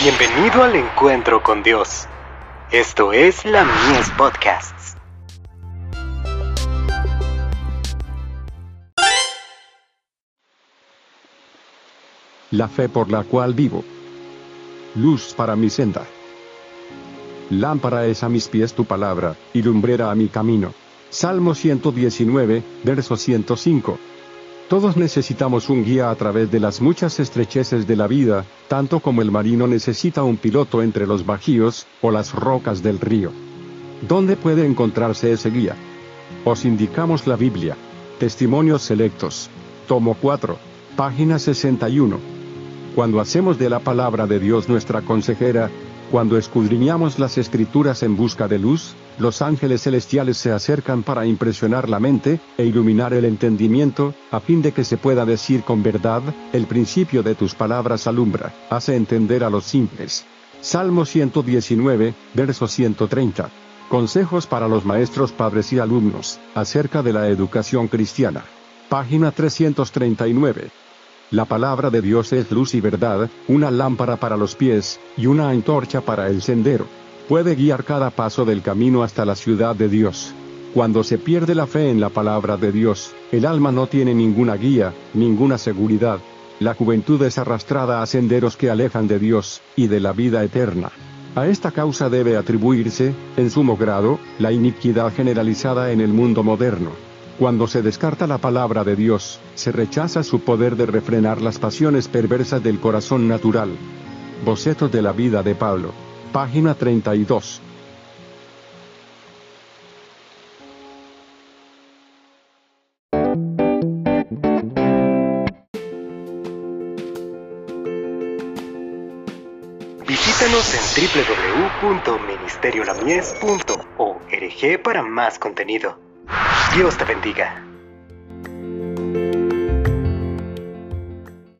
Bienvenido al encuentro con Dios. Esto es la Mies Podcasts. La fe por la cual vivo. Luz para mi senda. Lámpara es a mis pies tu palabra, y lumbrera a mi camino. Salmo 119, verso 105. Todos necesitamos un guía a través de las muchas estrecheces de la vida, tanto como el marino necesita un piloto entre los bajíos, o las rocas del río. ¿Dónde puede encontrarse ese guía? Os indicamos la Biblia. Testimonios selectos. Tomo 4. Página 61. Cuando hacemos de la palabra de Dios nuestra consejera, cuando escudriñamos las escrituras en busca de luz, los ángeles celestiales se acercan para impresionar la mente, e iluminar el entendimiento, a fin de que se pueda decir con verdad, el principio de tus palabras alumbra, hace entender a los simples. Salmo 119, verso 130. Consejos para los maestros, padres y alumnos, acerca de la educación cristiana. Página 339. La palabra de Dios es luz y verdad, una lámpara para los pies, y una antorcha para el sendero. Puede guiar cada paso del camino hasta la ciudad de Dios. Cuando se pierde la fe en la palabra de Dios, el alma no tiene ninguna guía, ninguna seguridad. La juventud es arrastrada a senderos que alejan de Dios, y de la vida eterna. A esta causa debe atribuirse, en sumo grado, la iniquidad generalizada en el mundo moderno. Cuando se descarta la palabra de Dios, se rechaza su poder de refrenar las pasiones perversas del corazón natural. Bocetos de la vida de Pablo. Página 32. Visítanos en www.ministeriolamies.org para más contenido. Dios te bendiga.